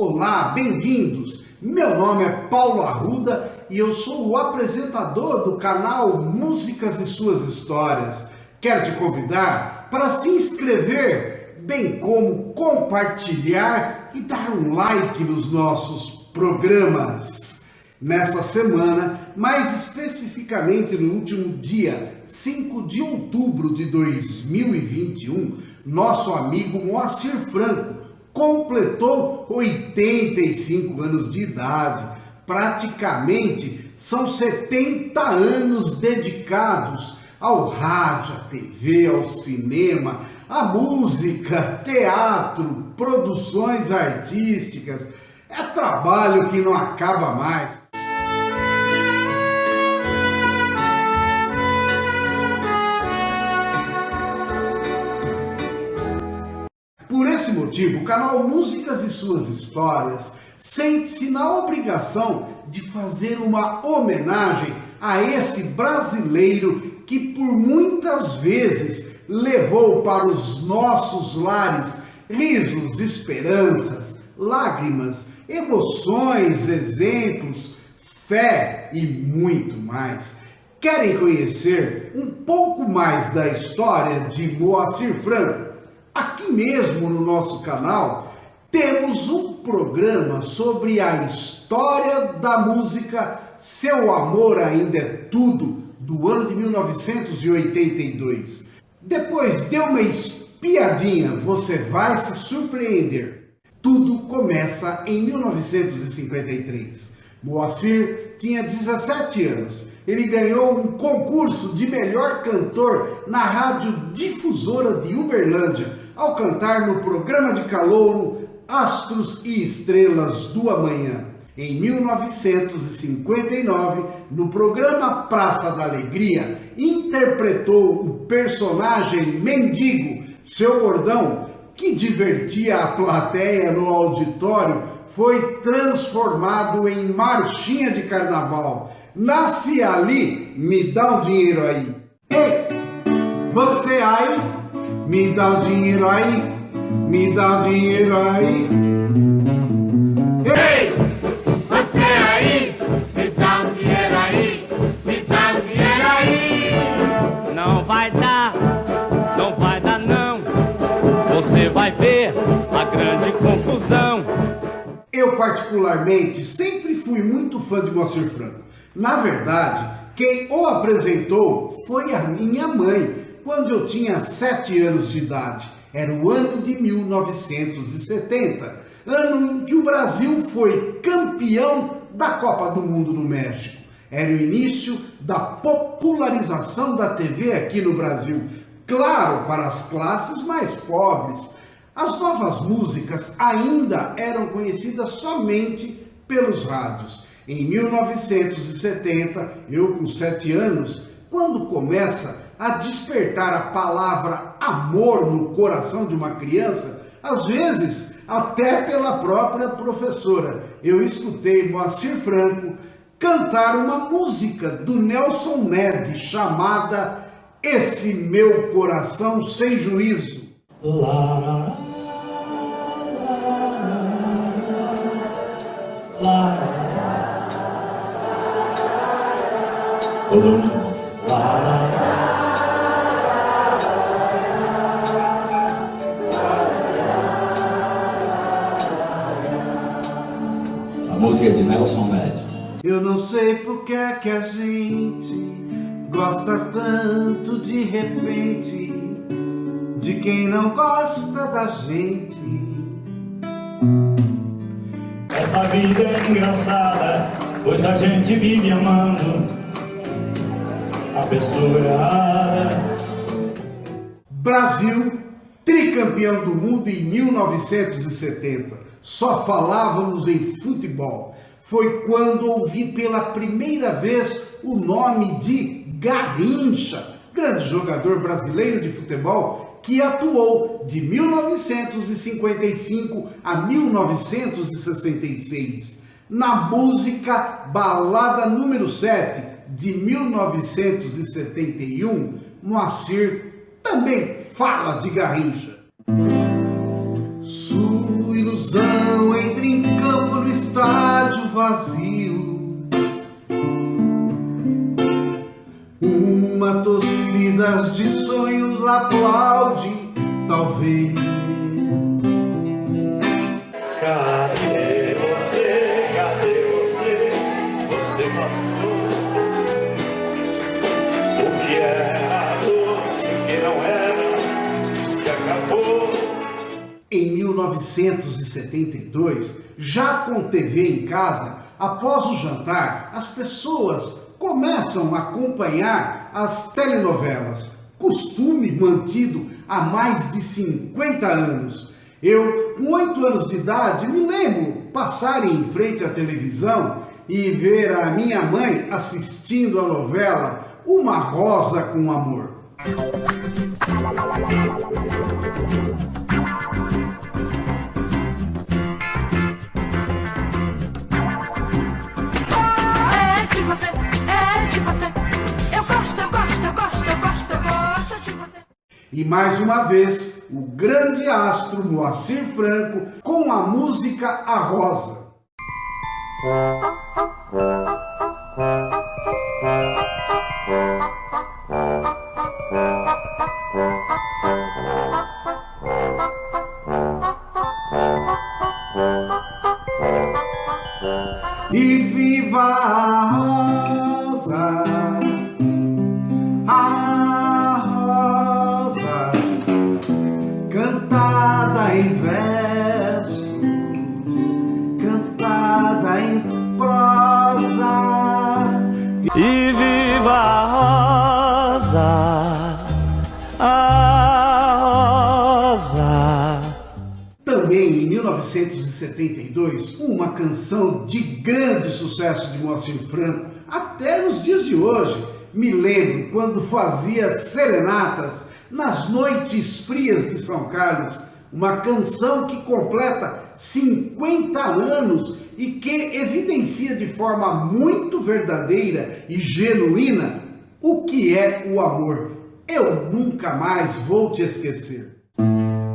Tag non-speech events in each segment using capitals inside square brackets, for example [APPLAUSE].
Olá, bem-vindos! Meu nome é Paulo Arruda e eu sou o apresentador do canal Músicas e Suas Histórias. Quero te convidar para se inscrever, bem como compartilhar e dar um like nos nossos programas. Nessa semana, mais especificamente no último dia 5 de outubro de 2021, nosso amigo Moacir Franco completou 85 anos de idade. Praticamente são 70 anos dedicados ao rádio, à TV, ao cinema, à música, teatro, produções artísticas. É trabalho que não acaba mais. Por esse motivo, o canal Músicas e Suas Histórias sente-se na obrigação de fazer uma homenagem a esse brasileiro que por muitas vezes levou para os nossos lares risos, esperanças, lágrimas, emoções, exemplos, fé e muito mais. Querem conhecer um pouco mais da história de Moacir Franco? Aqui mesmo no nosso canal temos um programa sobre a história da música Seu Amor Ainda é Tudo, do ano de 1982. Depois dê uma espiadinha, você vai se surpreender. Tudo começa em 1953. Moacir tinha 17 anos. Ele ganhou um concurso de melhor cantor na rádio difusora de Uberlândia, ao cantar no programa de calouro Astros e Estrelas do Amanhã. Em 1959, no programa Praça da Alegria, interpretou o personagem Mendigo, seu bordão, que divertia a plateia no auditório, foi transformado em marchinha de carnaval. Nasce ali, me dá um dinheiro aí. Ei, você aí? Me dá o dinheiro aí, me dá o dinheiro aí. Ei, você aí, me dá o dinheiro aí, me dá o dinheiro aí. Não vai dar, não vai dar não. Você vai ver a grande confusão. Eu particularmente sempre fui muito fã de Moacir Franco. Na verdade, quem o apresentou foi a minha mãe quando eu tinha sete anos de idade. Era o ano de 1970, ano em que o Brasil foi campeão da Copa do Mundo no México. Era o início da popularização da TV aqui no Brasil, claro, para as classes mais pobres. As novas músicas ainda eram conhecidas somente pelos rádios. Em 1970, eu com sete anos, quando começa a despertar a palavra amor no coração de uma criança, às vezes até pela própria professora. Eu escutei Moacir Franco cantar uma música do Nelson Ned chamada Esse Meu Coração Sem Juízo. Lá, lá, Todo não sei por que é que a gente gosta tanto de repente de quem não gosta da gente. Essa vida é engraçada, pois a gente vive amando a pessoa errada. Brasil, tricampeão do mundo em 1970 só falávamos em futebol. Foi quando ouvi pela primeira vez o nome de Garrincha, grande jogador brasileiro de futebol que atuou de 1955 a 1966 na música Balada número 7 de 1971. Moacir também fala de Garrincha ilusão entre vazio. Uma torcida de sonhos aplaude, talvez. Cadê você? Cadê você? Você o que era doce, que não era, se acabou. Em 1972, já com TV em casa, após o jantar, as pessoas começam a acompanhar as telenovelas, costume mantido há mais de 50 anos. Eu, com 8 anos de idade, me lembro passar em frente à televisão e ver a minha mãe assistindo a novela Uma Rosa com Amor. E mais uma vez, o grande astro Moacir Franco com a música A Rosa. 1972, uma canção de grande sucesso de Moacir Franco, até nos dias de hoje. Me lembro quando fazia serenatas nas noites frias de São Carlos, uma canção que completa 50 anos e que evidencia de forma muito verdadeira e genuína o que é o amor. Eu nunca mais vou te esquecer.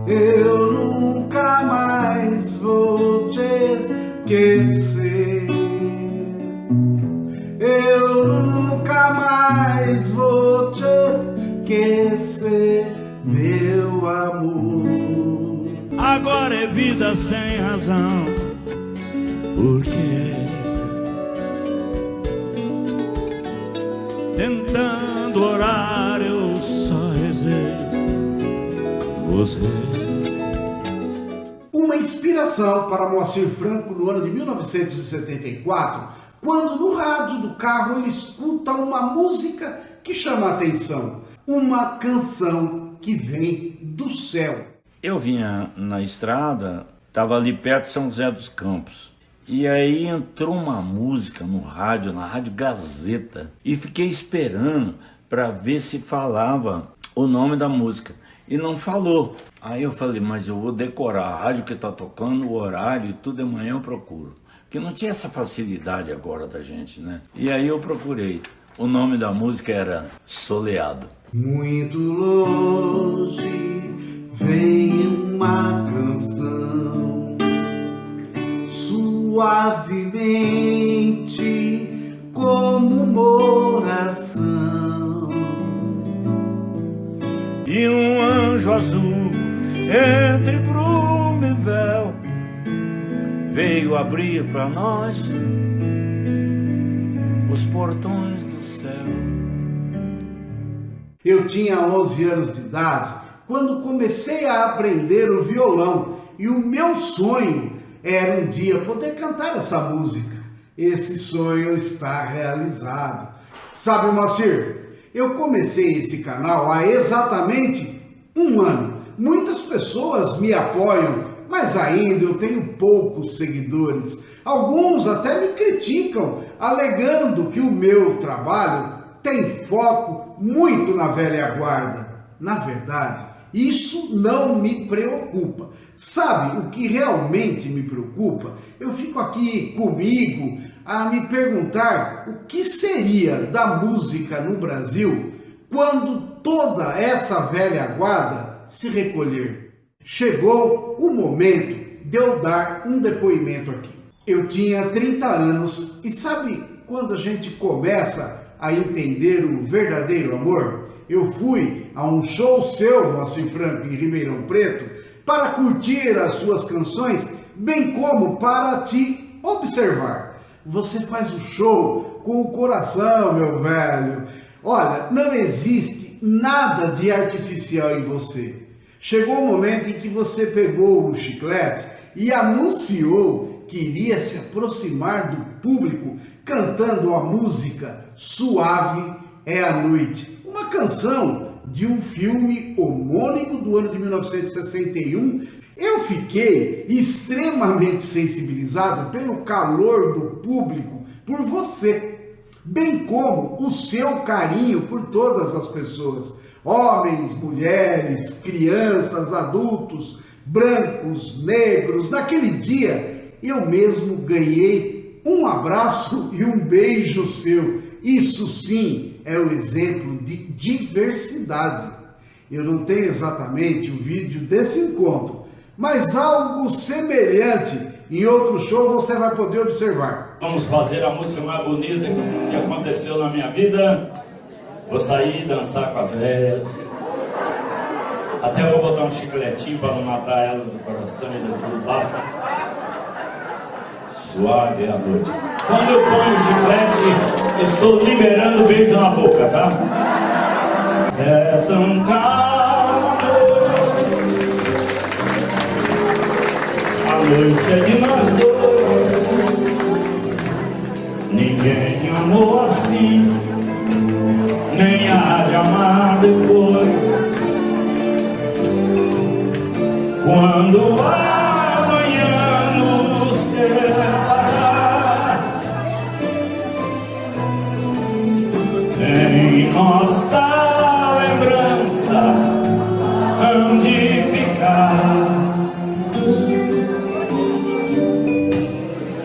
Eu nunca mais vou te esquecer. Eu nunca mais vou te esquecer, meu amor. Agora é vida sem razão. Por quê? Tentando orar, eu só rezei. Uma inspiração para Moacir Franco no ano de 1974, quando no rádio do carro ele escuta uma música que chama a atenção. Uma canção que vem do céu. Eu vinha na estrada, estava ali perto de São José dos Campos. E aí entrou uma música no rádio, na Rádio Gazeta, e fiquei esperando para ver se falava o nome da música. E não falou. Aí eu falei, mas eu vou decorar a rádio que está tocando, o horário e tudo, amanhã eu procuro. Porque não tinha essa facilidade agora da gente, né? E aí eu procurei. O nome da música era Soleado. Muito longe vem uma canção, suavemente como uma oração. E um anjo azul entre bruma e véu veio abrir para nós os portões do céu. Eu tinha 11 anos de idade quando comecei a aprender o violão e o meu sonho era um dia poder cantar essa música. Esse sonho está realizado. Sabe, Moacir, eu comecei esse canal há exatamente um ano. Muitas pessoas me apoiam, mas ainda eu tenho poucos seguidores. Alguns até me criticam, alegando que o meu trabalho tem foco muito na velha guarda. Na verdade, isso não me preocupa. Sabe o que realmente me preocupa? Eu fico aqui comigo a me perguntar o que seria da música no Brasil quando toda essa velha guarda se recolher. Chegou o momento de eu dar um depoimento aqui. Eu tinha 30 anos e sabe quando a gente começa a entender o verdadeiro amor? eu fui a um show seu, Moacir Franco, em Ribeirão Preto, para curtir as suas canções, bem como para te observar. Você faz o show com o coração, meu velho. Olha, não existe nada de artificial em você. Chegou o momento em que você pegou o chiclete e anunciou que iria se aproximar do público cantando a música Suave é a Noite, uma canção de um filme homônimo do ano de 1961. Eu fiquei extremamente sensibilizado pelo calor do público por você, bem como o seu carinho por todas as pessoas, homens, mulheres, crianças, adultos, brancos, negros. Naquele dia, eu mesmo ganhei um abraço [LAUGHS] e um beijo seu. Isso sim é o exemplo de diversidade. Eu não tenho exatamente o vídeo desse encontro, mas algo semelhante em outro show você vai poder observar. Vamos fazer a música mais bonita que aconteceu na minha vida. Vou sair dançar com as velhas. Até vou botar um chicletinho para não matar elas do coração e do, bafo. Suave a noite. Quando eu ponho o chiclete, estou liberando beijo na boca, tá? É tão calma noite é de nós dois. Ninguém amou assim, nem há de amar depois. Quando amanhã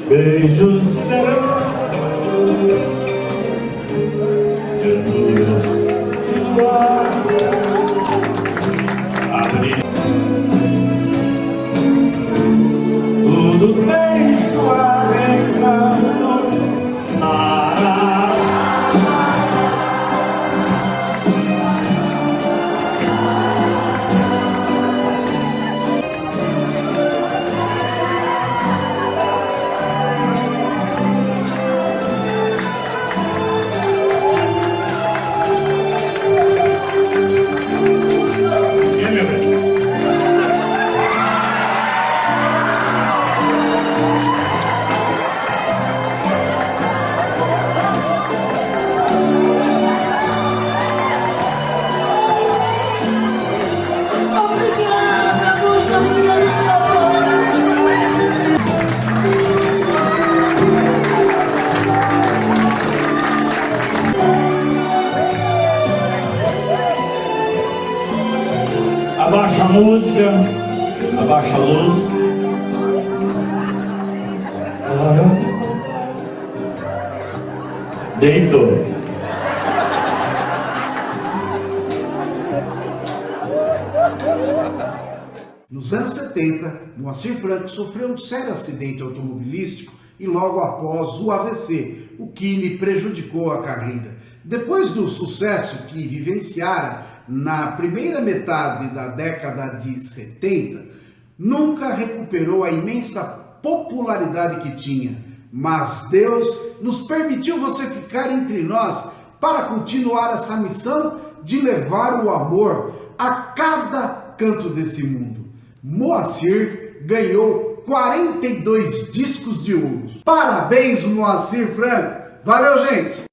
beijos abaixa a luz. Deitou. Nos anos 70, Moacir Franco sofreu um sério acidente automobilístico e logo após o AVC, o que lhe prejudicou a carreira. Depois do sucesso que vivenciara na primeira metade da década de 70, nunca recuperou a imensa popularidade que tinha. Mas Deus nos permitiu você ficar entre nós para continuar essa missão de levar o amor a cada canto desse mundo. Moacir ganhou 42 discos de ouro. Parabéns, Moacir Franco. Valeu, gente!